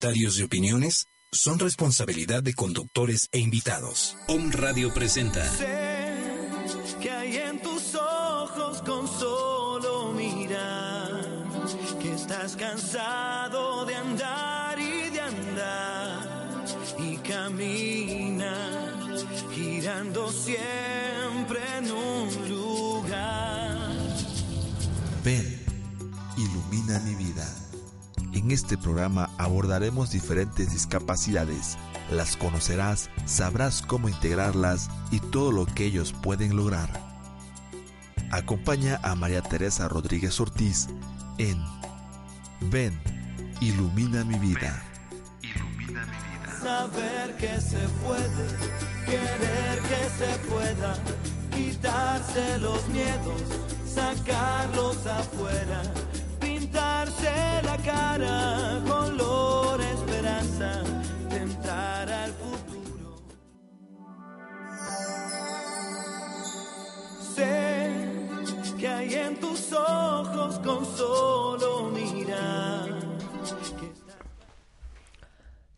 comentarios y opiniones son responsabilidad de conductores e invitados. Om Radio presenta. Sé que hay en tus ojos con solo mirar que estás cansado de andar y de andar y camina girando siempre en un lugar. Ven, ilumina mi vida. En este programa abordaremos diferentes discapacidades. Las conocerás, sabrás cómo integrarlas y todo lo que ellos pueden lograr. Acompaña a María Teresa Rodríguez Ortiz en Ven, ilumina mi vida. ilumina mi vida. Saber que se puede, querer que se pueda, quitarse los miedos, sacarlos afuera la cara, color esperanza, de entrar al futuro. Sé que hay en tus ojos con solo mirar.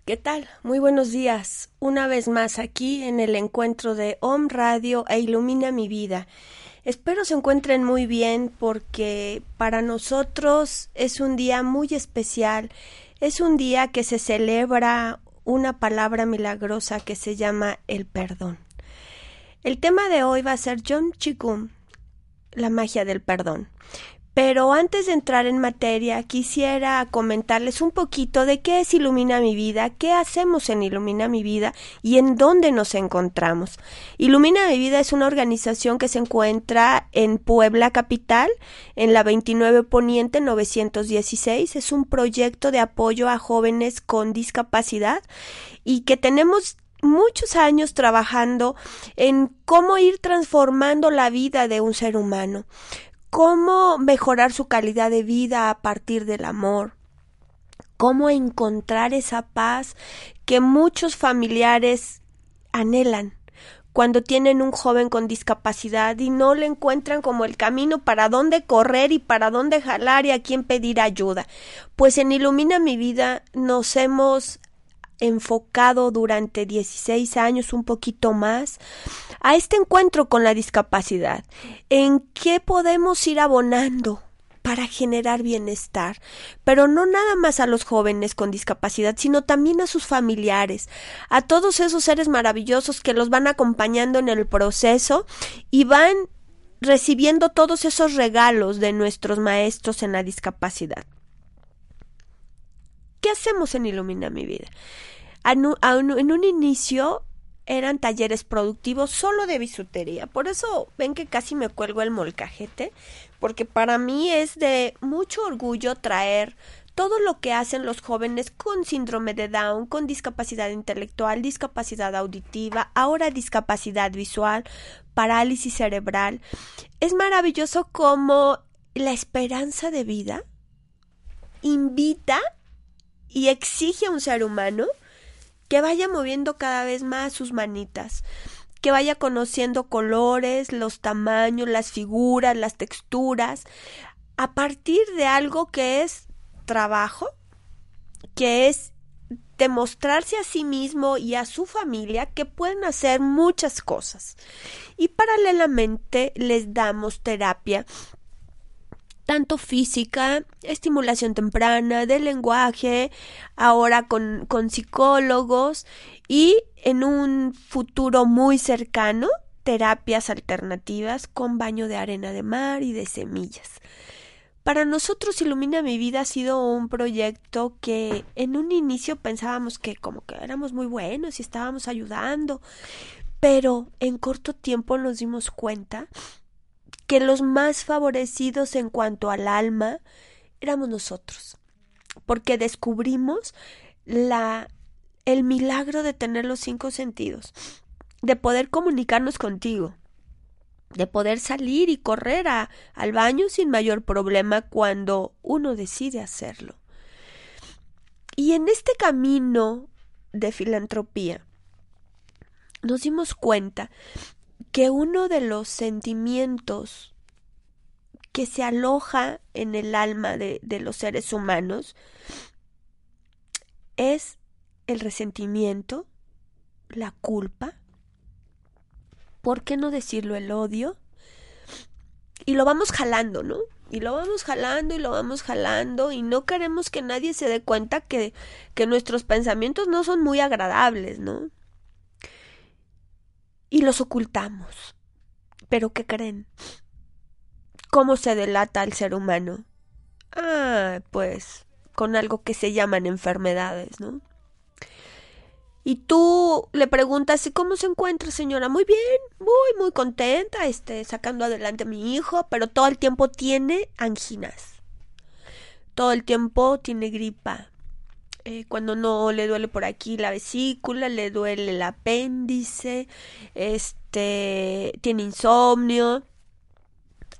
¿Qué tal? Muy buenos días. Una vez más aquí en el encuentro de Om Radio e Ilumina mi vida. Espero se encuentren muy bien porque para nosotros es un día muy especial. Es un día que se celebra una palabra milagrosa que se llama el perdón. El tema de hoy va a ser John Chigum, la magia del perdón. Pero antes de entrar en materia, quisiera comentarles un poquito de qué es Ilumina mi vida, qué hacemos en Ilumina mi vida y en dónde nos encontramos. Ilumina mi vida es una organización que se encuentra en Puebla Capital, en la 29 Poniente 916. Es un proyecto de apoyo a jóvenes con discapacidad y que tenemos muchos años trabajando en cómo ir transformando la vida de un ser humano cómo mejorar su calidad de vida a partir del amor, cómo encontrar esa paz que muchos familiares anhelan cuando tienen un joven con discapacidad y no le encuentran como el camino para dónde correr y para dónde jalar y a quién pedir ayuda. Pues en Ilumina mi vida nos hemos enfocado durante 16 años, un poquito más, a este encuentro con la discapacidad. ¿En qué podemos ir abonando? para generar bienestar, pero no nada más a los jóvenes con discapacidad, sino también a sus familiares, a todos esos seres maravillosos que los van acompañando en el proceso y van recibiendo todos esos regalos de nuestros maestros en la discapacidad. ¿Qué hacemos en Ilumina mi vida? En un inicio eran talleres productivos solo de bisutería. Por eso ven que casi me cuelgo el molcajete, porque para mí es de mucho orgullo traer todo lo que hacen los jóvenes con síndrome de Down, con discapacidad intelectual, discapacidad auditiva, ahora discapacidad visual, parálisis cerebral. Es maravilloso como la esperanza de vida invita y exige a un ser humano que vaya moviendo cada vez más sus manitas, que vaya conociendo colores, los tamaños, las figuras, las texturas, a partir de algo que es trabajo, que es demostrarse a sí mismo y a su familia que pueden hacer muchas cosas. Y paralelamente les damos terapia tanto física, estimulación temprana, de lenguaje, ahora con, con psicólogos y en un futuro muy cercano, terapias alternativas con baño de arena de mar y de semillas. Para nosotros Ilumina mi vida ha sido un proyecto que en un inicio pensábamos que como que éramos muy buenos y estábamos ayudando, pero en corto tiempo nos dimos cuenta que los más favorecidos en cuanto al alma éramos nosotros, porque descubrimos la el milagro de tener los cinco sentidos, de poder comunicarnos contigo, de poder salir y correr a, al baño sin mayor problema cuando uno decide hacerlo. Y en este camino de filantropía, nos dimos cuenta que uno de los sentimientos que se aloja en el alma de, los seres humanos es el resentimiento, la culpa, ¿por qué no decirlo el odio? Y lo vamos jalando, ¿no? Y lo vamos jalando y lo vamos jalando y no queremos que nadie se dé cuenta que, que nuestros pensamientos no son muy agradables, ¿no? Y los ocultamos. Pero ¿qué creen? ¿Cómo se delata al ser humano? Ah, pues con algo que se llaman enfermedades, ¿no? Y tú le preguntas, ¿y cómo se encuentra, señora? Muy bien, muy, muy contenta, este, sacando adelante a mi hijo, pero todo el tiempo tiene anginas. Todo el tiempo tiene gripa. Eh, cuando no le duele por aquí la vesícula, le duele el apéndice, este, tiene insomnio.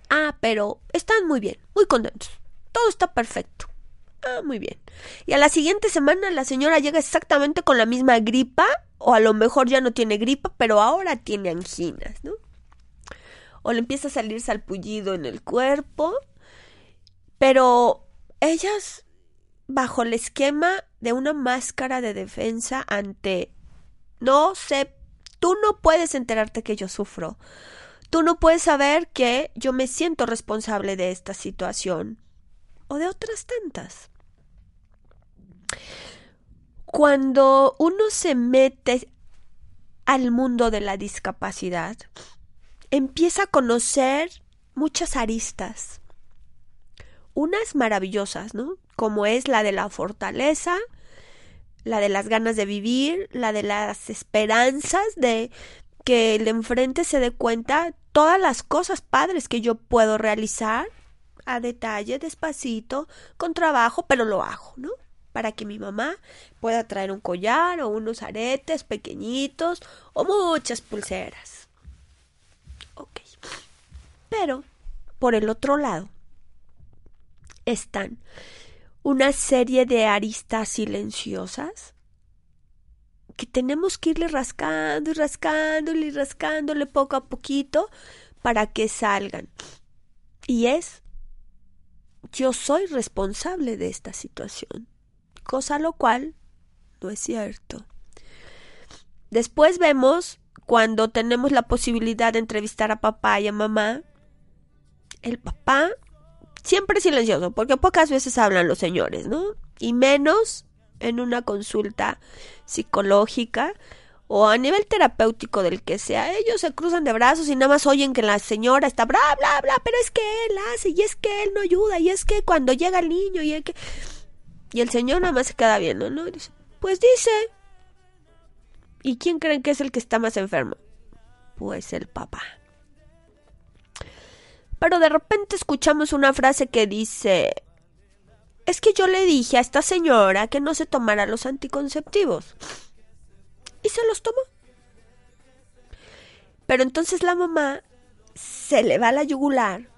Ah, pero están muy bien, muy contentos. Todo está perfecto. Ah, muy bien. Y a la siguiente semana la señora llega exactamente con la misma gripa, o a lo mejor ya no tiene gripa, pero ahora tiene anginas, ¿no? O le empieza a salir salpullido en el cuerpo, pero ellas, bajo el esquema de una máscara de defensa ante, no sé, tú no puedes enterarte que yo sufro. Tú no puedes saber que yo me siento responsable de esta situación o de otras tantas. Cuando uno se mete al mundo de la discapacidad, empieza a conocer muchas aristas. Unas maravillosas, ¿no? Como es la de la fortaleza, la de las ganas de vivir, la de las esperanzas de que el enfrente se dé cuenta todas las cosas padres que yo puedo realizar a detalle, despacito, con trabajo, pero lo hago, ¿no? para que mi mamá pueda traer un collar o unos aretes pequeñitos o muchas pulseras. Ok. Pero, por el otro lado, están una serie de aristas silenciosas que tenemos que irle rascando y rascándole y rascándole poco a poquito para que salgan. Y es, yo soy responsable de esta situación cosa lo cual no es cierto. Después vemos cuando tenemos la posibilidad de entrevistar a papá y a mamá, el papá siempre silencioso, porque pocas veces hablan los señores, ¿no? Y menos en una consulta psicológica o a nivel terapéutico del que sea. Ellos se cruzan de brazos y nada más oyen que la señora está bla, bla, bla, pero es que él hace y es que él no ayuda y es que cuando llega el niño y es que... Y el señor nada más se queda viendo, ¿no? dice, pues dice. ¿Y quién creen que es el que está más enfermo? Pues el papá. Pero de repente escuchamos una frase que dice, es que yo le dije a esta señora que no se tomara los anticonceptivos. Y se los tomó. Pero entonces la mamá se le va a la yugular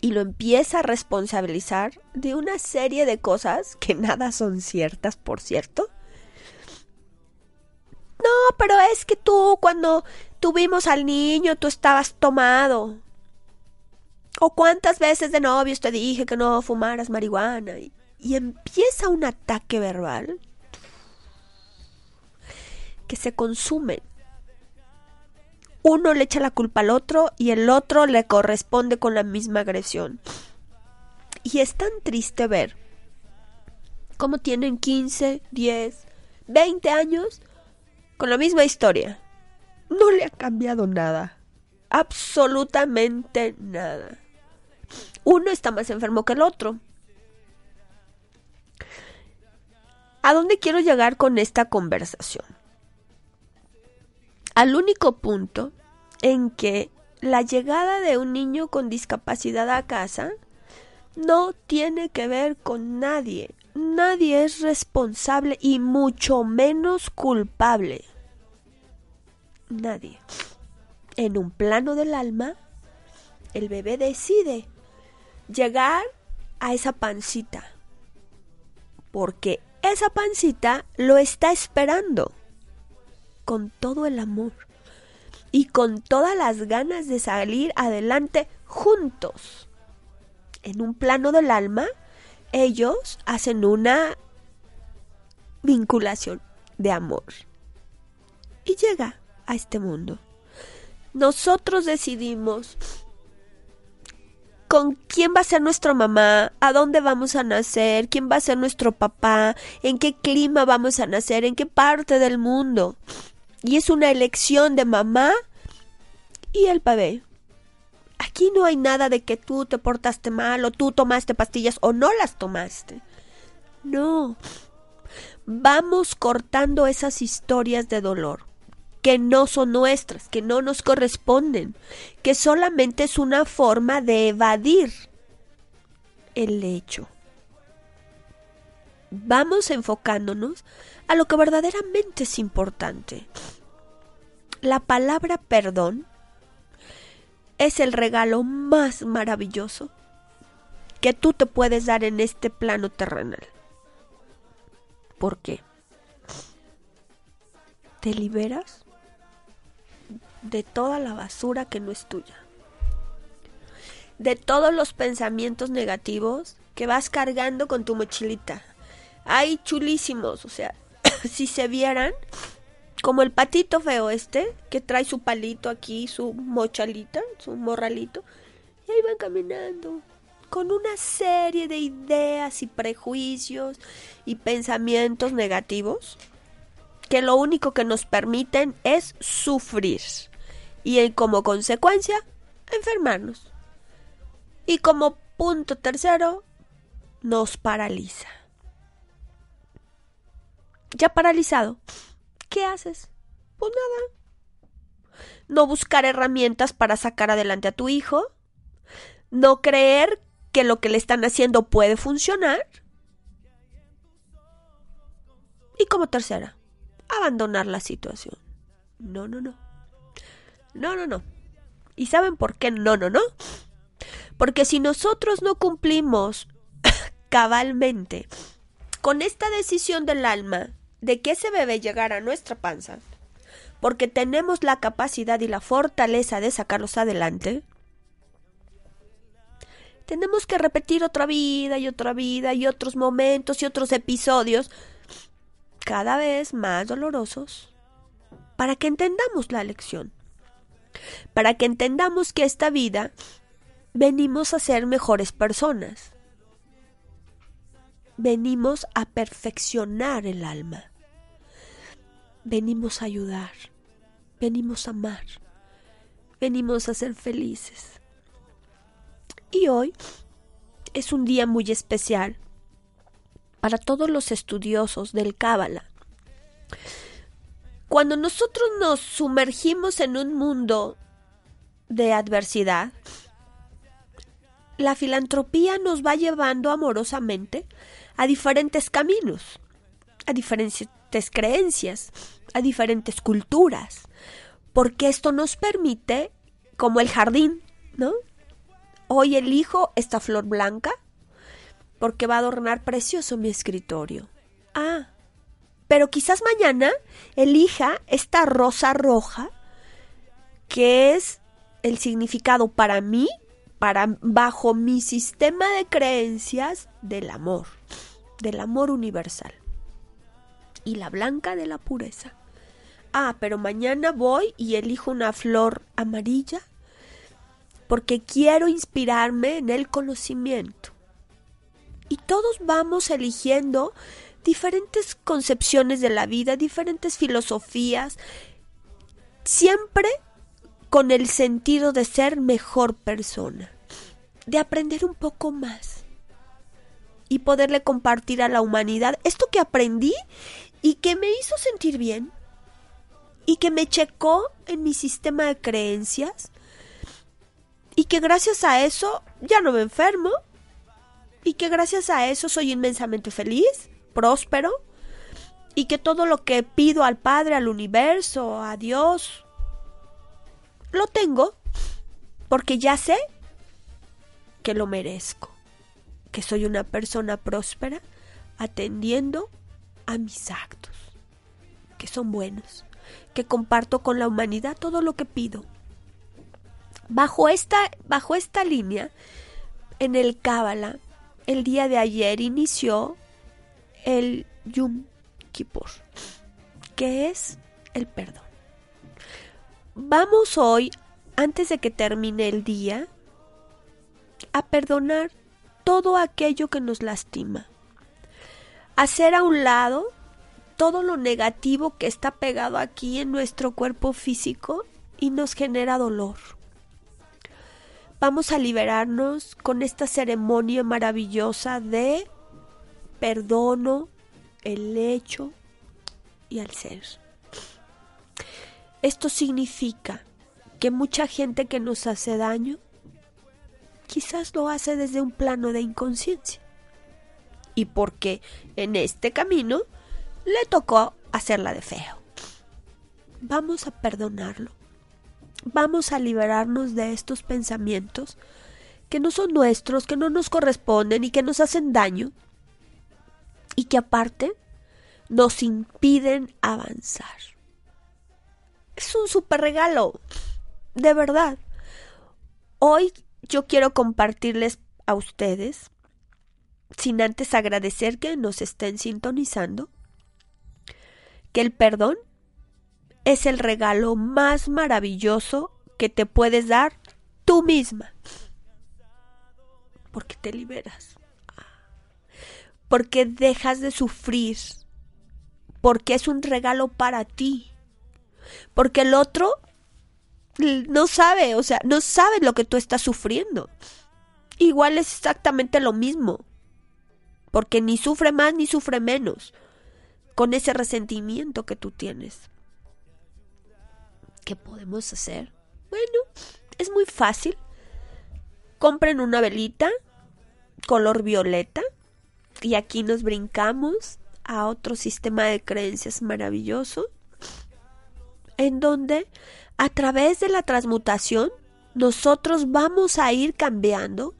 y lo empieza a responsabilizar de una serie de cosas que nada son ciertas, por cierto. No, pero es que tú cuando tuvimos al niño tú estabas tomado. O cuántas veces de novios te dije que no fumaras marihuana. Y, y empieza un ataque verbal que se consume uno le echa la culpa al otro y el otro le corresponde con la misma agresión. Y es tan triste ver cómo tienen 15, 10, 20 años con la misma historia. No le ha cambiado nada. Absolutamente nada. Uno está más enfermo que el otro. ¿A dónde quiero llegar con esta conversación? al único punto en que la llegada de un niño con discapacidad a casa no tiene que ver con nadie, nadie es responsable y mucho menos culpable. Nadie. En un plano del alma, el bebé decide llegar a esa pancita. Porque esa pancita lo está esperando con todo el amor y con todas las ganas de salir adelante juntos. En un plano del alma, ellos hacen una vinculación de amor y llega a este mundo. Nosotros decidimos con quién va a ser nuestra mamá, a dónde vamos a nacer, quién va a ser nuestro papá, en qué clima vamos a nacer, en qué parte del mundo. Y es una elección de mamá y el bebé. Aquí no hay nada de que tú te portaste mal o tú tomaste pastillas o no las tomaste. No. Vamos cortando esas historias de dolor que no son nuestras, que no nos corresponden, que solamente es una forma de evadir el hecho. Vamos enfocándonos a lo que verdaderamente es importante. La palabra perdón es el regalo más maravilloso que tú te puedes dar en este plano terrenal. ¿Por qué? Te liberas de toda la basura que no es tuya. De todos los pensamientos negativos que vas cargando con tu mochilita. Hay chulísimos, o sea, si se vieran, como el patito feo este, que trae su palito aquí, su mochalita, su morralito, y ahí van caminando, con una serie de ideas y prejuicios y pensamientos negativos, que lo único que nos permiten es sufrir y como consecuencia enfermarnos. Y como punto tercero, nos paraliza. Ya paralizado, ¿qué haces? Pues nada. No buscar herramientas para sacar adelante a tu hijo. No creer que lo que le están haciendo puede funcionar. Y como tercera, abandonar la situación. No, no, no. No, no, no. ¿Y saben por qué no, no, no? Porque si nosotros no cumplimos cabalmente con esta decisión del alma de que ese bebé llegara a nuestra panza, porque tenemos la capacidad y la fortaleza de sacarlos adelante, tenemos que repetir otra vida y otra vida y otros momentos y otros episodios cada vez más dolorosos para que entendamos la lección, para que entendamos que esta vida venimos a ser mejores personas, venimos a perfeccionar el alma venimos a ayudar, venimos a amar, venimos a ser felices. Y hoy es un día muy especial para todos los estudiosos del Cábala. Cuando nosotros nos sumergimos en un mundo de adversidad, la filantropía nos va llevando amorosamente a diferentes caminos, a diferentes creencias, a diferentes culturas, porque esto nos permite, como el jardín, ¿no? Hoy elijo esta flor blanca porque va a adornar precioso mi escritorio. Ah, pero quizás mañana elija esta rosa roja que es el significado para mí, para bajo mi sistema de creencias del amor, del amor universal y la blanca de la pureza. Ah, pero mañana voy y elijo una flor amarilla porque quiero inspirarme en el conocimiento. Y todos vamos eligiendo diferentes concepciones de la vida, diferentes filosofías, siempre con el sentido de ser mejor persona, de aprender un poco más y poderle compartir a la humanidad esto que aprendí y que me hizo sentir bien y que me checó en mi sistema de creencias y que gracias a eso ya no me enfermo y que gracias a eso soy inmensamente feliz, próspero y que todo lo que pido al Padre, al universo, a Dios, lo tengo porque ya sé que lo merezco, que soy una persona próspera atendiendo a mis actos, que son buenos, que comparto con la humanidad todo lo que pido. Bajo esta, bajo esta línea, en el Cábala, el día de ayer inició el Yom Kippur, que es el perdón. Vamos hoy, antes de que termine el día, a perdonar todo aquello que nos lastima. Hacer a un lado todo lo negativo que está pegado aquí en nuestro cuerpo físico y nos genera dolor. Vamos a liberarnos con esta ceremonia maravillosa de perdono, el hecho y al ser. Esto significa que mucha gente que nos hace daño quizás lo hace desde un plano de inconsciencia. Y porque en este camino le tocó hacerla de feo. Vamos a perdonarlo. Vamos a liberarnos de estos pensamientos que no son nuestros, que no nos corresponden y que nos hacen daño. Y que aparte nos impiden avanzar. Es un super regalo, de verdad. Hoy yo quiero compartirles a ustedes, sin antes agradecer que nos estén sintonizando, que el perdón es el regalo más maravilloso que te puedes dar tú misma. Porque te liberas. Porque dejas de sufrir porque es un regalo para ti. Porque el otro no sabe, o sea, no sabe lo que tú estás sufriendo. Igual es exactamente lo mismo. Porque ni sufre más ni sufre menos con ese resentimiento que tú tienes. ¿Qué podemos hacer? Bueno, es muy fácil. Compren una velita color violeta y aquí nos brincamos a otro sistema de creencias maravilloso, en donde a través de la transmutación nosotros vamos a ir cambiando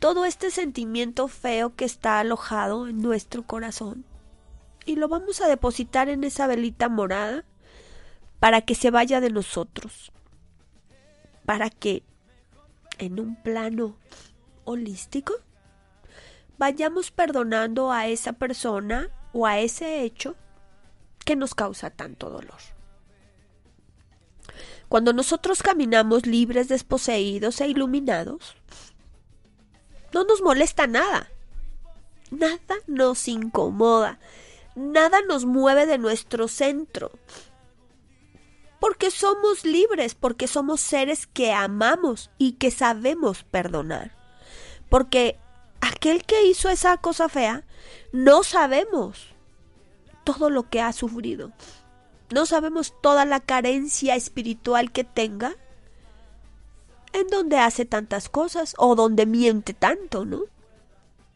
todo este sentimiento feo que está alojado en nuestro corazón y lo vamos a depositar en esa velita morada para que se vaya de nosotros, para que en un plano holístico vayamos perdonando a esa persona o a ese hecho que nos causa tanto dolor. Cuando nosotros caminamos libres, desposeídos e iluminados, no nos molesta nada. Nada nos incomoda. Nada nos mueve de nuestro centro. Porque somos libres, porque somos seres que amamos y que sabemos perdonar. Porque aquel que hizo esa cosa fea, no sabemos todo lo que ha sufrido. No sabemos toda la carencia espiritual que tenga en donde hace tantas cosas o donde miente tanto, ¿no?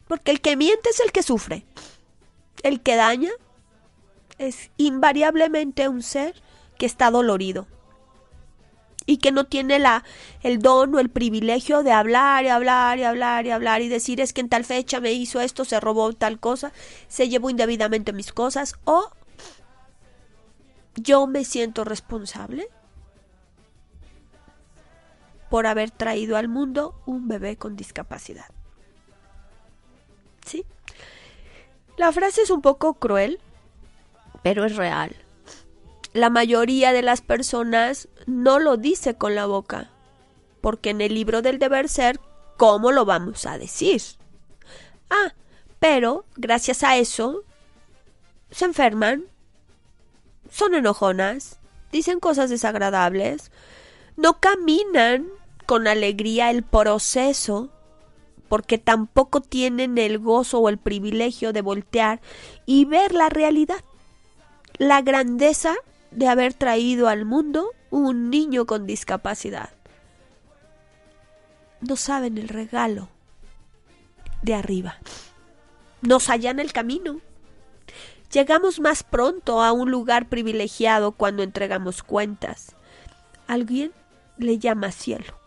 Porque el que miente es el que sufre. El que daña es invariablemente un ser que está dolorido y que no tiene la, el don o el privilegio de hablar y hablar y hablar y hablar y decir es que en tal fecha me hizo esto, se robó tal cosa, se llevó indebidamente mis cosas o yo me siento responsable por haber traído al mundo un bebé con discapacidad. ¿Sí? La frase es un poco cruel, pero es real la mayoría de las personas no lo dice con la boca, porque en el libro del deber ser, ¿cómo lo vamos a decir? Ah, pero gracias a eso se enferman, son enojonas, dicen cosas desagradables, no caminan con alegría el proceso, porque tampoco tienen el gozo o el privilegio de voltear y ver la realidad, la grandeza de haber traído al mundo un niño con discapacidad. No saben el regalo de arriba. Nos allana el camino. Llegamos más pronto a un lugar privilegiado cuando entregamos cuentas. Alguien le llama cielo.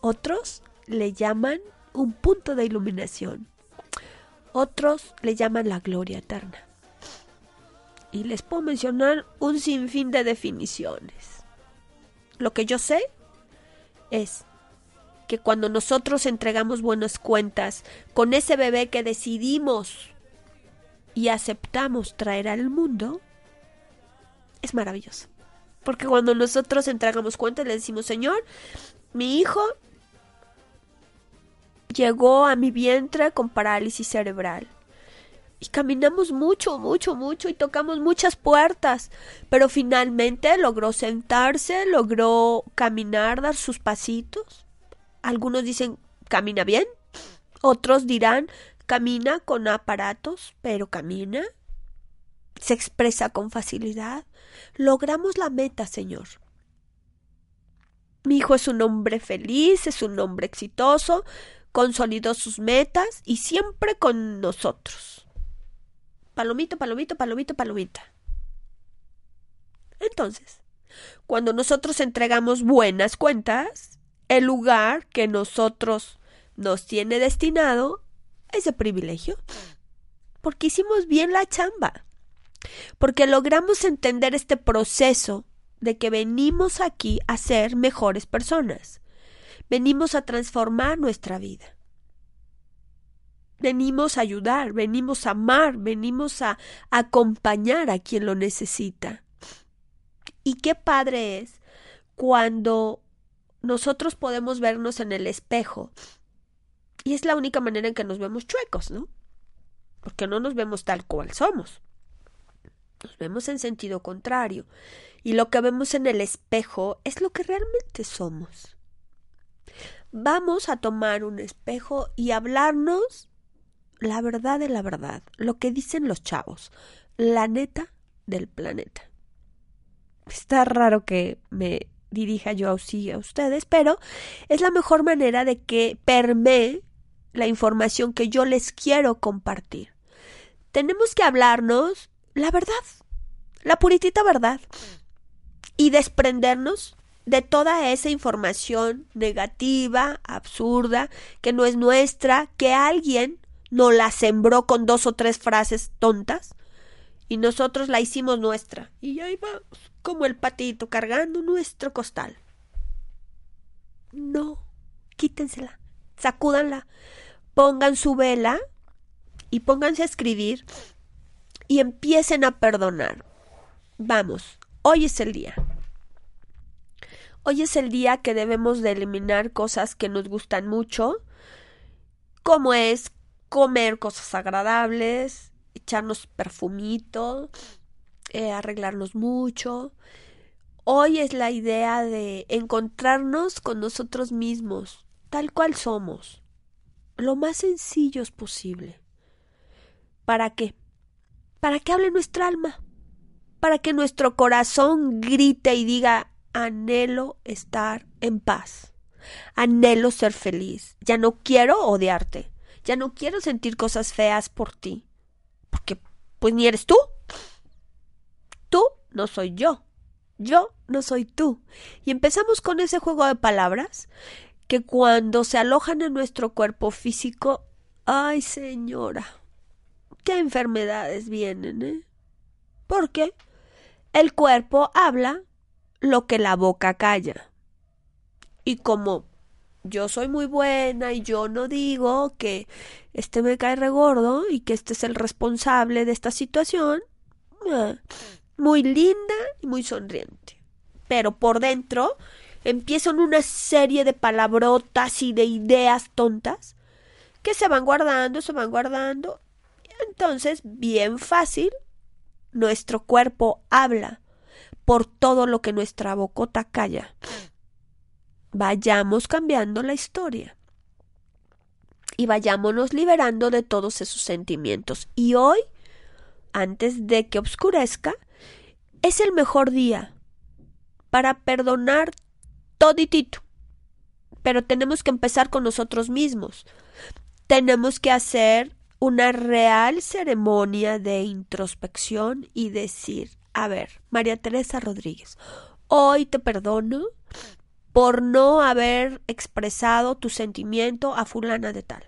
Otros le llaman un punto de iluminación. Otros le llaman la gloria eterna. Y les puedo mencionar un sinfín de definiciones. Lo que yo sé es que cuando nosotros entregamos buenas cuentas con ese bebé que decidimos y aceptamos traer al mundo, es maravilloso. Porque cuando nosotros entregamos cuentas le decimos, Señor, mi hijo llegó a mi vientre con parálisis cerebral. Caminamos mucho, mucho, mucho y tocamos muchas puertas, pero finalmente logró sentarse, logró caminar, dar sus pasitos. Algunos dicen, camina bien, otros dirán, camina con aparatos, pero camina. Se expresa con facilidad. Logramos la meta, Señor. Mi hijo es un hombre feliz, es un hombre exitoso, consolidó sus metas y siempre con nosotros. Palomito, palomito, palomito, palomita. Entonces, cuando nosotros entregamos buenas cuentas, el lugar que nosotros nos tiene destinado es de privilegio. Porque hicimos bien la chamba. Porque logramos entender este proceso de que venimos aquí a ser mejores personas. Venimos a transformar nuestra vida. Venimos a ayudar, venimos a amar, venimos a acompañar a quien lo necesita. Y qué padre es cuando nosotros podemos vernos en el espejo. Y es la única manera en que nos vemos chuecos, ¿no? Porque no nos vemos tal cual somos. Nos vemos en sentido contrario. Y lo que vemos en el espejo es lo que realmente somos vamos a tomar un espejo y hablarnos la verdad de la verdad, lo que dicen los chavos, la neta del planeta. Está raro que me dirija yo así a ustedes, pero es la mejor manera de que permee la información que yo les quiero compartir. Tenemos que hablarnos la verdad, la puritita verdad, y desprendernos de toda esa información negativa, absurda, que no es nuestra, que alguien nos la sembró con dos o tres frases tontas y nosotros la hicimos nuestra. Y ahí vamos, como el patito cargando nuestro costal. No, quítensela, sacúdanla, pongan su vela y pónganse a escribir y empiecen a perdonar. Vamos, hoy es el día. Hoy es el día que debemos de eliminar cosas que nos gustan mucho, como es comer cosas agradables, echarnos perfumito, eh, arreglarnos mucho. Hoy es la idea de encontrarnos con nosotros mismos, tal cual somos, lo más sencillos posible. ¿Para qué? Para que hable nuestra alma, para que nuestro corazón grite y diga anhelo estar en paz. Anhelo ser feliz. Ya no quiero odiarte. Ya no quiero sentir cosas feas por ti. Porque, pues ni eres tú. Tú no soy yo. Yo no soy tú. Y empezamos con ese juego de palabras que cuando se alojan en nuestro cuerpo físico, ay señora, qué enfermedades vienen, ¿eh? Porque el cuerpo habla lo que la boca calla. Y como yo soy muy buena y yo no digo que este me cae regordo y que este es el responsable de esta situación, ah, muy linda y muy sonriente. Pero por dentro empiezan una serie de palabrotas y de ideas tontas que se van guardando, se van guardando. Entonces, bien fácil, nuestro cuerpo habla por todo lo que nuestra bocota calla. Vayamos cambiando la historia y vayámonos liberando de todos esos sentimientos. Y hoy, antes de que oscurezca, es el mejor día para perdonar toditito. Pero tenemos que empezar con nosotros mismos. tenemos que hacer una real ceremonia de introspección y decir, a ver, María Teresa Rodríguez, hoy te perdono por no haber expresado tu sentimiento a fulana de tal.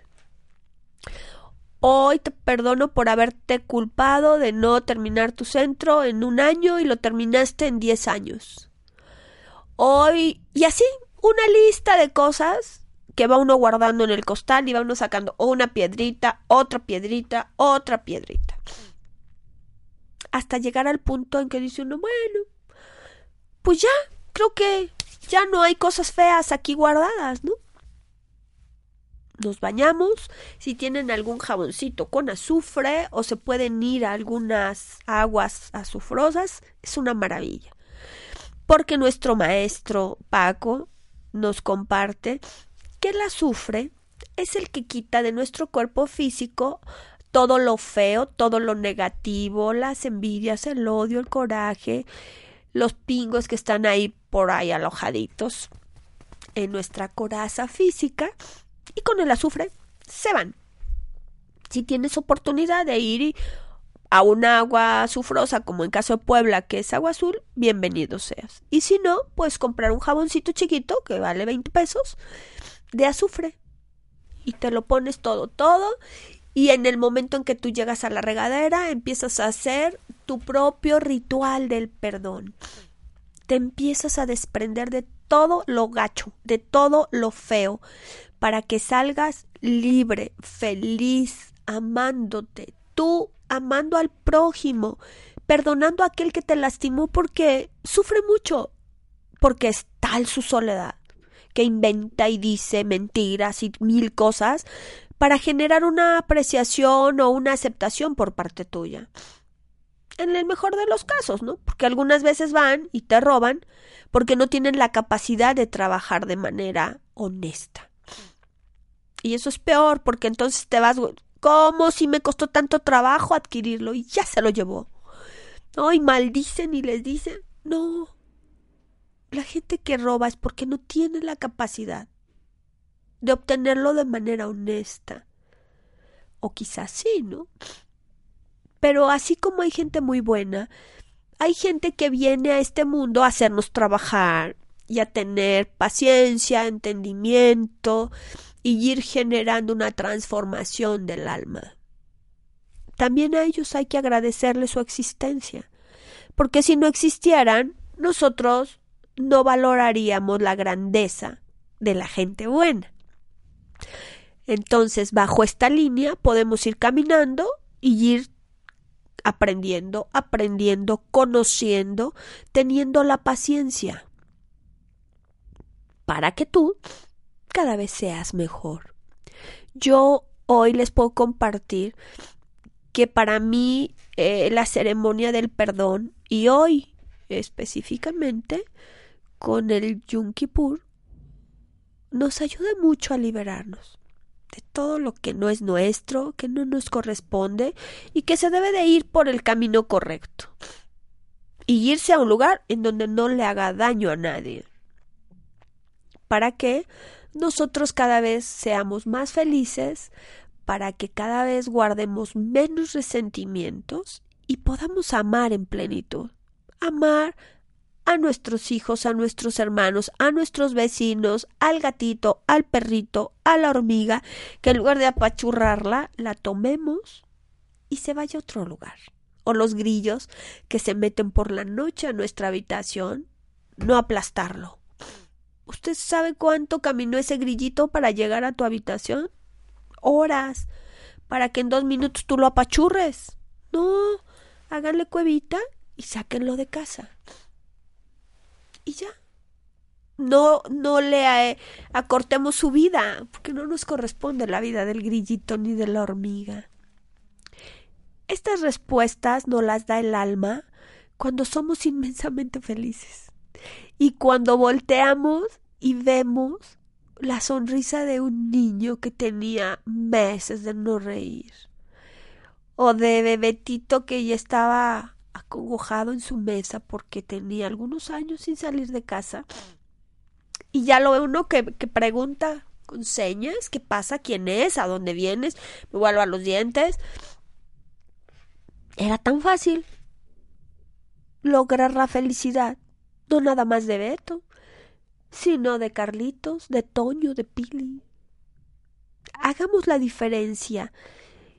Hoy te perdono por haberte culpado de no terminar tu centro en un año y lo terminaste en diez años. Hoy, y así, una lista de cosas que va uno guardando en el costal y va uno sacando una piedrita, otra piedrita, otra piedrita. Hasta llegar al punto en que dice uno, bueno, pues ya, creo que ya no hay cosas feas aquí guardadas, ¿no? nos bañamos, si tienen algún jaboncito con azufre o se pueden ir a algunas aguas azufrosas, es una maravilla. Porque nuestro maestro Paco nos comparte que el azufre es el que quita de nuestro cuerpo físico todo lo feo, todo lo negativo, las envidias, el odio, el coraje, los pingos que están ahí por ahí alojaditos en nuestra coraza física y con el azufre se van. Si tienes oportunidad de ir a un agua azufrosa, como en caso de Puebla, que es agua azul, bienvenido seas. Y si no, puedes comprar un jaboncito chiquito que vale 20 pesos de azufre y te lo pones todo, todo. Y en el momento en que tú llegas a la regadera, empiezas a hacer tu propio ritual del perdón. Te empiezas a desprender de todo lo gacho, de todo lo feo, para que salgas libre, feliz, amándote, tú amando al prójimo, perdonando a aquel que te lastimó porque sufre mucho, porque es tal su soledad, que inventa y dice mentiras y mil cosas para generar una apreciación o una aceptación por parte tuya. En el mejor de los casos, ¿no? Porque algunas veces van y te roban porque no tienen la capacidad de trabajar de manera honesta. Y eso es peor porque entonces te vas, ¿cómo si me costó tanto trabajo adquirirlo y ya se lo llevó? No, y maldicen y les dicen, no, la gente que roba es porque no tiene la capacidad de obtenerlo de manera honesta. O quizás sí, ¿no? Pero así como hay gente muy buena, hay gente que viene a este mundo a hacernos trabajar y a tener paciencia, entendimiento, y ir generando una transformación del alma. También a ellos hay que agradecerles su existencia, porque si no existieran, nosotros no valoraríamos la grandeza de la gente buena. Entonces, bajo esta línea podemos ir caminando y ir aprendiendo, aprendiendo, conociendo, teniendo la paciencia para que tú cada vez seas mejor. Yo hoy les puedo compartir que para mí eh, la ceremonia del perdón y hoy específicamente con el Yom Kippur nos ayuda mucho a liberarnos todo lo que no es nuestro, que no nos corresponde y que se debe de ir por el camino correcto y irse a un lugar en donde no le haga daño a nadie. ¿Para qué? nosotros cada vez seamos más felices, para que cada vez guardemos menos resentimientos y podamos amar en plenitud. Amar a nuestros hijos, a nuestros hermanos, a nuestros vecinos, al gatito, al perrito, a la hormiga, que en lugar de apachurrarla, la tomemos y se vaya a otro lugar. O los grillos que se meten por la noche a nuestra habitación, no aplastarlo, ¿Usted sabe cuánto caminó ese grillito para llegar a tu habitación? Horas. Para que en dos minutos tú lo apachurres. No, háganle cuevita y sáquenlo de casa. Y ya. No, no le eh, acortemos su vida, porque no nos corresponde la vida del grillito ni de la hormiga. Estas respuestas no las da el alma cuando somos inmensamente felices. Y cuando volteamos y vemos la sonrisa de un niño que tenía meses de no reír, o de bebetito que ya estaba acongojado en su mesa porque tenía algunos años sin salir de casa, y ya lo ve uno que, pregunta con señas, qué pasa, quién es, a dónde vienes, me vuelvo a los dientes. Era tan fácil lograr la felicidad, no nada más de Beto, sino de Carlitos, de Toño, de Pili. Hagamos la diferencia.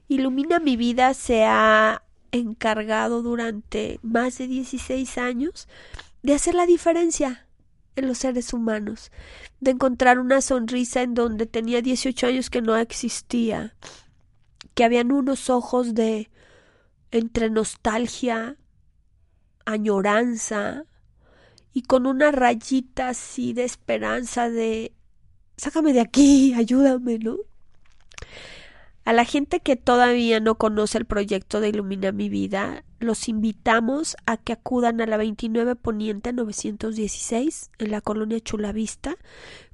Ilumina mi vida se ha encargado durante más de 16 años de hacer la diferencia en los seres humanos, de encontrar una sonrisa en donde tenía 18 años que no existía, que habían unos ojos de entre nostalgia, añoranza y con una rayita así de esperanza de sácame de aquí, ayúdame, ¿no? A la gente que todavía no conoce el proyecto de Ilumina mi vida, los invitamos a que acudan a la 29 Poniente 916 en la colonia Chulavista,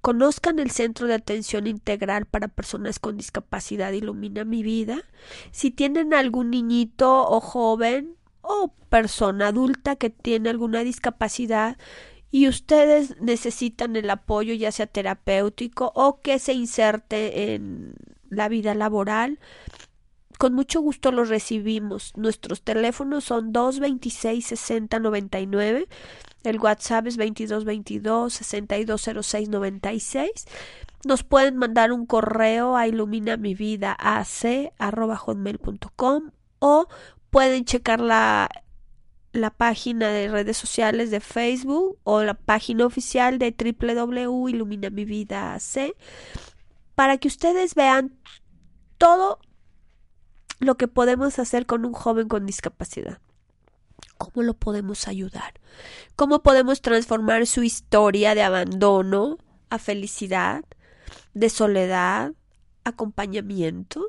conozcan el Centro de Atención Integral para Personas con Discapacidad Ilumina mi vida. Si tienen algún niñito o joven o persona adulta que tiene alguna discapacidad, y ustedes necesitan el apoyo ya sea terapéutico o que se inserte en la vida laboral, con mucho gusto los recibimos. Nuestros teléfonos son 226 6099. El WhatsApp es 2222 620696. Nos pueden mandar un correo a ilumina mi vida hotmail.com o pueden checar la, la página de redes sociales de Facebook o la página oficial de www.iluminamividac para que ustedes vean todo lo que podemos hacer con un joven con discapacidad. ¿Cómo lo podemos ayudar? ¿Cómo podemos transformar su historia de abandono a felicidad, de soledad, acompañamiento,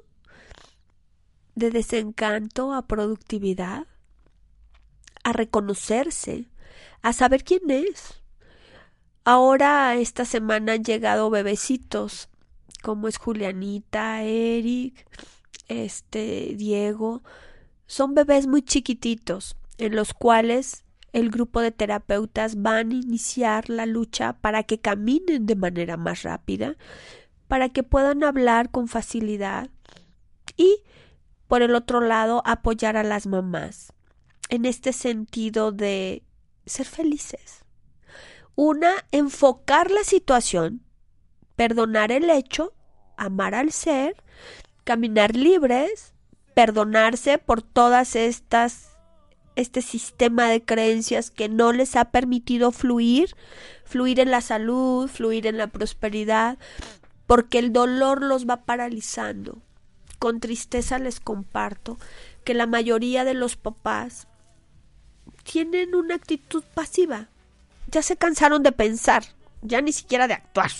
de desencanto a productividad, a reconocerse, a saber quién es? Ahora esta semana han llegado bebecitos como es Julianita, Eric, este Diego, son bebés muy chiquititos en los cuales el grupo de terapeutas van a iniciar la lucha para que caminen de manera más rápida, para que puedan hablar con facilidad y, por el otro lado, apoyar a las mamás en este sentido de ser felices. Una, enfocar la situación perdonar el hecho, amar al ser, caminar libres, perdonarse por todas estas este sistema de creencias que no les ha permitido fluir, fluir en la salud, fluir en la prosperidad, porque el dolor los va paralizando. Con tristeza les comparto que la mayoría de los papás tienen una actitud pasiva. Ya se cansaron de pensar, ya ni siquiera de actuar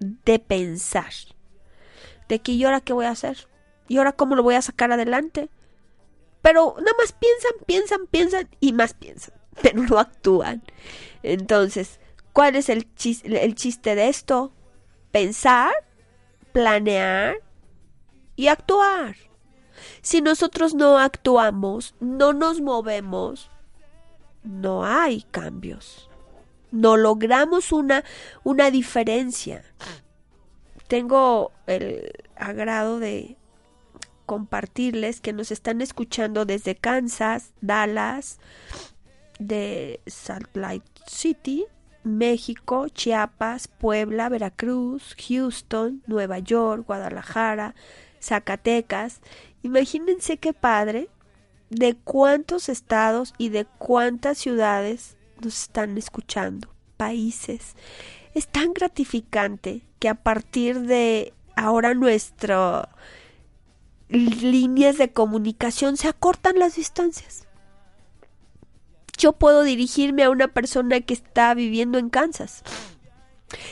de pensar. De que, ¿y ahora qué voy a hacer? ¿Y ahora cómo lo voy a sacar adelante? Pero nada más piensan, piensan, piensan y más piensan, pero no actúan. Entonces, ¿cuál es el el chiste de esto? Pensar, planear y actuar. Si nosotros no actuamos, no nos movemos, no hay cambios no logramos una, una diferencia. Tengo el agrado de compartirles que nos están escuchando desde Kansas, Dallas, de Salt Lake City, México, Chiapas, Puebla, Veracruz, Houston, Nueva York, Guadalajara, Zacatecas. Imagínense qué padre de cuántos estados y de cuántas ciudades nos están escuchando, países. Es tan gratificante que a partir de ahora nuestras líneas de comunicación se acortan las distancias. Yo puedo dirigirme a una persona que está viviendo en Kansas.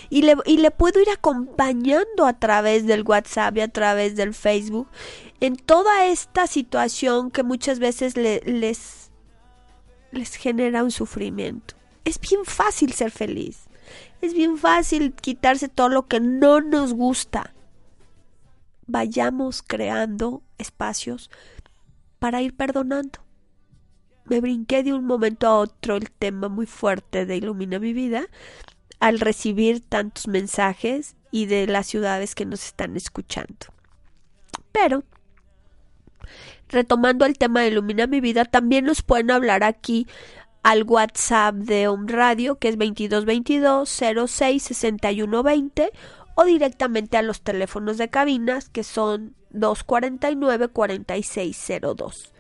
Y le, le, puedo ir acompañando a través del WhatsApp y a través del Facebook en toda esta situación que muchas veces les les genera un sufrimiento. Es bien fácil ser feliz. Es bien fácil quitarse todo lo que no nos gusta. Vayamos creando espacios para ir perdonando. Me brinqué de un momento a otro el tema muy fuerte de Ilumina mi vida al recibir tantos mensajes y de las ciudades que nos están escuchando. Pero, retomando el tema de Ilumina mi vida, también nos pueden hablar aquí al WhatsApp de Home Radio, que es 2222 06 6120 o directamente a los teléfonos de cabinas, que son 249 4602.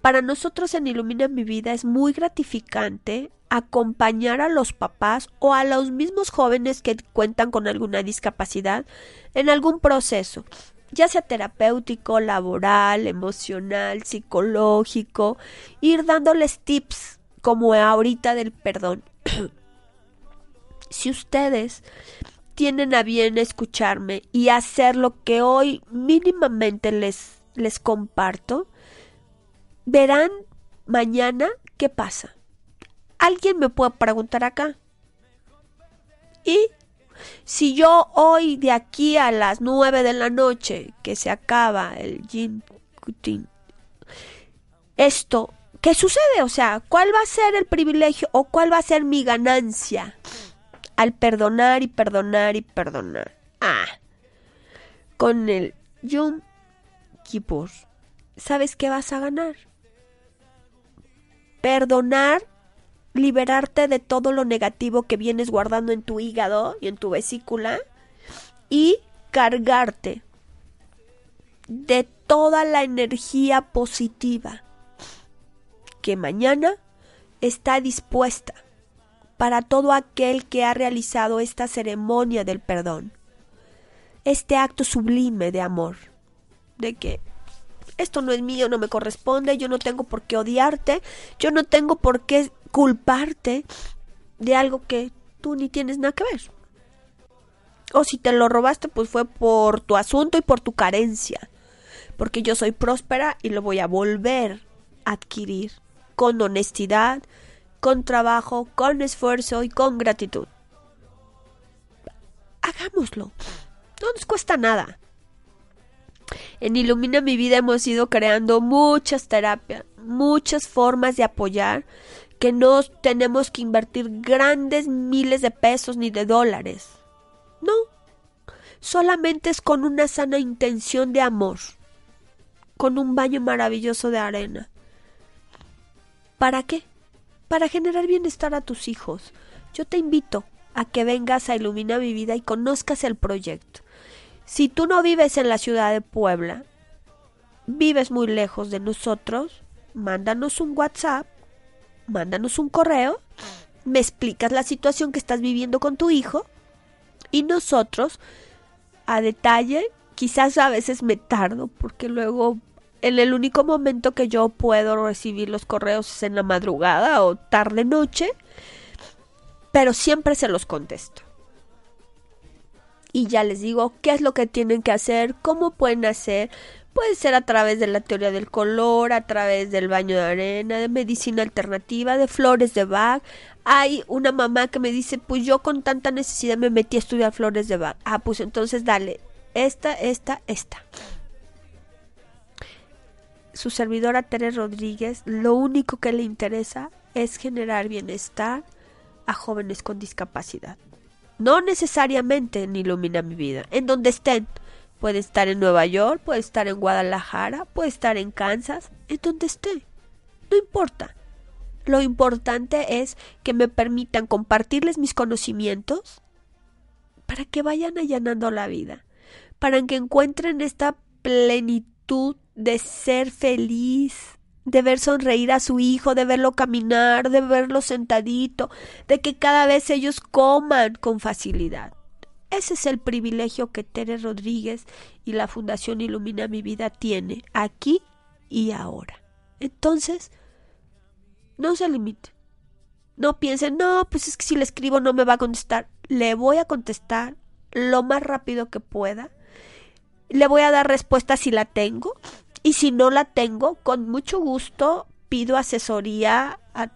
Para nosotros en Ilumina mi vida es muy gratificante acompañar a los papás o a los mismos jóvenes que cuentan con alguna discapacidad en algún proceso, ya sea terapéutico, laboral, emocional, psicológico, ir dándoles tips como ahorita del perdón. si ustedes tienen a bien escucharme y hacer lo que hoy mínimamente les, les comparto, verán mañana qué pasa. Alguien me puede preguntar acá. Y si yo hoy de aquí a las nueve de la noche que se acaba el Jin esto, ¿qué sucede? O sea, ¿cuál va a ser el privilegio o cuál va a ser mi ganancia al perdonar y perdonar y perdonar? Ah, con el Yom Kippur, ¿sabes qué vas a ganar? Perdonar liberarte de todo lo negativo que vienes guardando en tu hígado y en tu vesícula y cargarte de toda la energía positiva que mañana está dispuesta para todo aquel que ha realizado esta ceremonia del perdón, este acto sublime de amor, de que esto no es mío, no me corresponde, yo no tengo por qué odiarte, yo no tengo por qué culparte de algo que tú ni tienes nada que ver. O si te lo robaste, pues fue por tu asunto y por tu carencia. Porque yo soy próspera y lo voy a volver a adquirir con honestidad, con trabajo, con esfuerzo y con gratitud. Hagámoslo. No nos cuesta nada. En Ilumina mi vida hemos ido creando muchas terapias, muchas formas de apoyar que no tenemos que invertir grandes miles de pesos ni de dólares. No, solamente es con una sana intención de amor, con un baño maravilloso de arena. ¿Para qué? Para generar bienestar a tus hijos. Yo te invito a que vengas a Ilumina mi vida y conozcas el proyecto. Si tú no vives en la ciudad de Puebla, vives muy lejos de nosotros, mándanos un WhatsApp, mándanos un correo, me explicas la situación que estás viviendo con tu hijo y nosotros, a detalle, quizás a veces me tardo porque luego en el único momento que yo puedo recibir los correos es en la madrugada o tarde noche, pero siempre se los contesto y ya les digo qué es lo que tienen que hacer, cómo pueden hacer. Puede ser a través de la teoría del color, a través del baño de arena, de medicina alternativa, de flores de Bach. Hay una mamá que me dice, pues yo con tanta necesidad me metí a estudiar flores de Bach. Ah, pues entonces dale, esta, esta, esta. Su servidora Tere Rodríguez, lo único que le interesa es generar bienestar a jóvenes con discapacidad. No necesariamente en Ilumina mi vida, en donde estén. Puede estar en Nueva York, puede estar en Guadalajara, puede estar en Kansas, en donde esté. No importa. Lo importante es que me permitan compartirles mis conocimientos para que vayan allanando la vida, para que encuentren esta plenitud de ser feliz, de ver sonreír a su hijo, de verlo caminar, de verlo sentadito, de que cada vez ellos coman con facilidad. Ese es el privilegio que Tere Rodríguez y la Fundación Ilumina mi vida tiene aquí y ahora. Entonces, no se limite. No piensen, no, pues es que si le escribo no me va a contestar. Le voy a contestar lo más rápido que pueda. Le voy a dar respuesta si la tengo y si no la tengo, con mucho gusto pido asesoría a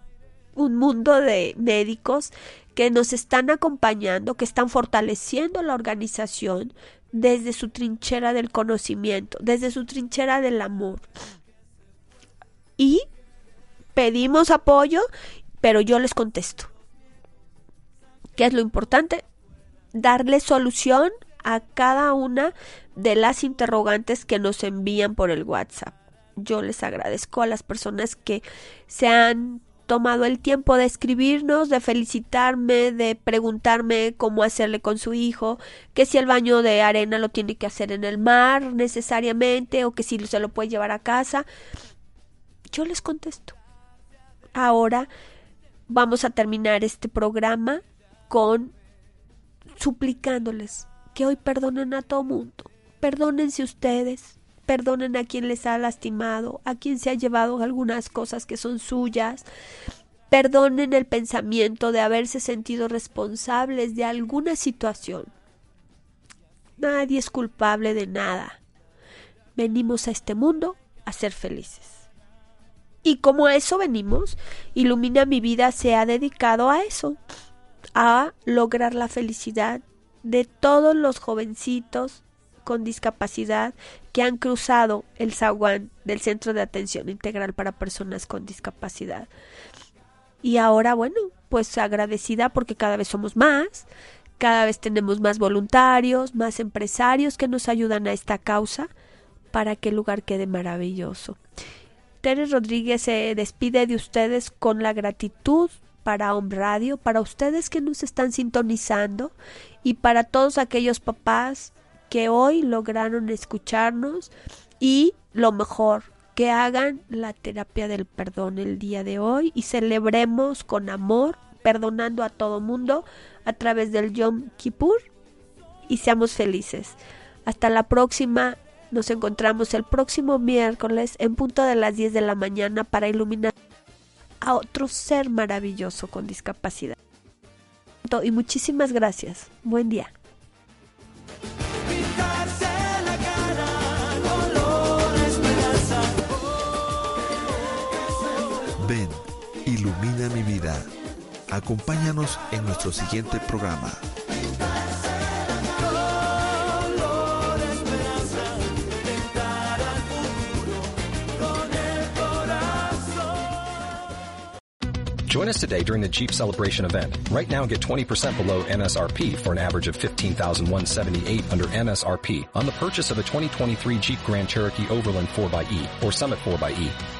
un mundo de médicos que nos están acompañando, que están fortaleciendo la organización desde su trinchera del conocimiento, desde su trinchera del amor. Y pedimos apoyo, pero yo les contesto. ¿Qué es lo importante? darle solución a cada una de las interrogantes que nos envían por el WhatsApp. Yo les agradezco a las personas que se han tomado el tiempo de escribirnos, de felicitarme, de preguntarme cómo hacerle con su hijo, que si el baño de arena lo tiene que hacer en el mar necesariamente o que si se lo puede llevar a casa. Yo les contesto. Ahora vamos a terminar este programa con suplicándoles que hoy perdonen a todo mundo. Perdónense ustedes, perdonen a quien les ha lastimado, a quien se ha llevado algunas cosas que son suyas, perdonen el pensamiento de haberse sentido responsables de alguna situación. Nadie es culpable de nada. Venimos a este mundo a ser felices. Y como a eso venimos, Ilumina mi vida se ha dedicado a eso, a lograr la felicidad de todos los jovencitos con discapacidad que han cruzado el zaguán del Centro de Atención Integral para Personas con Discapacidad. Y ahora, bueno, pues agradecida porque cada vez somos más, cada vez tenemos más voluntarios, más empresarios que nos ayudan a esta causa para que el lugar quede maravilloso. Teres Rodríguez se despide de ustedes con la gratitud para Home Radio, para ustedes que nos están sintonizando y para todos aquellos papás que hoy lograron escucharnos y lo mejor, que hagan la terapia del perdón el día de hoy y celebremos con amor, perdonando a todo mundo a través del Yom Kippur y seamos felices. Hasta la próxima. Nos encontramos el próximo miércoles en punto de las 10 de la mañana para iluminar a otro ser maravilloso con discapacidad. Y muchísimas gracias. Buen día. Ilumina mi vida. Acompáñanos en nuestro siguiente programa. Join us today during the Jeep Celebration event. Right now, get 20% below MSRP for an average of 15178 under MSRP on the purchase of a 2023 Jeep Grand Cherokee Overland 4xE or Summit 4xE.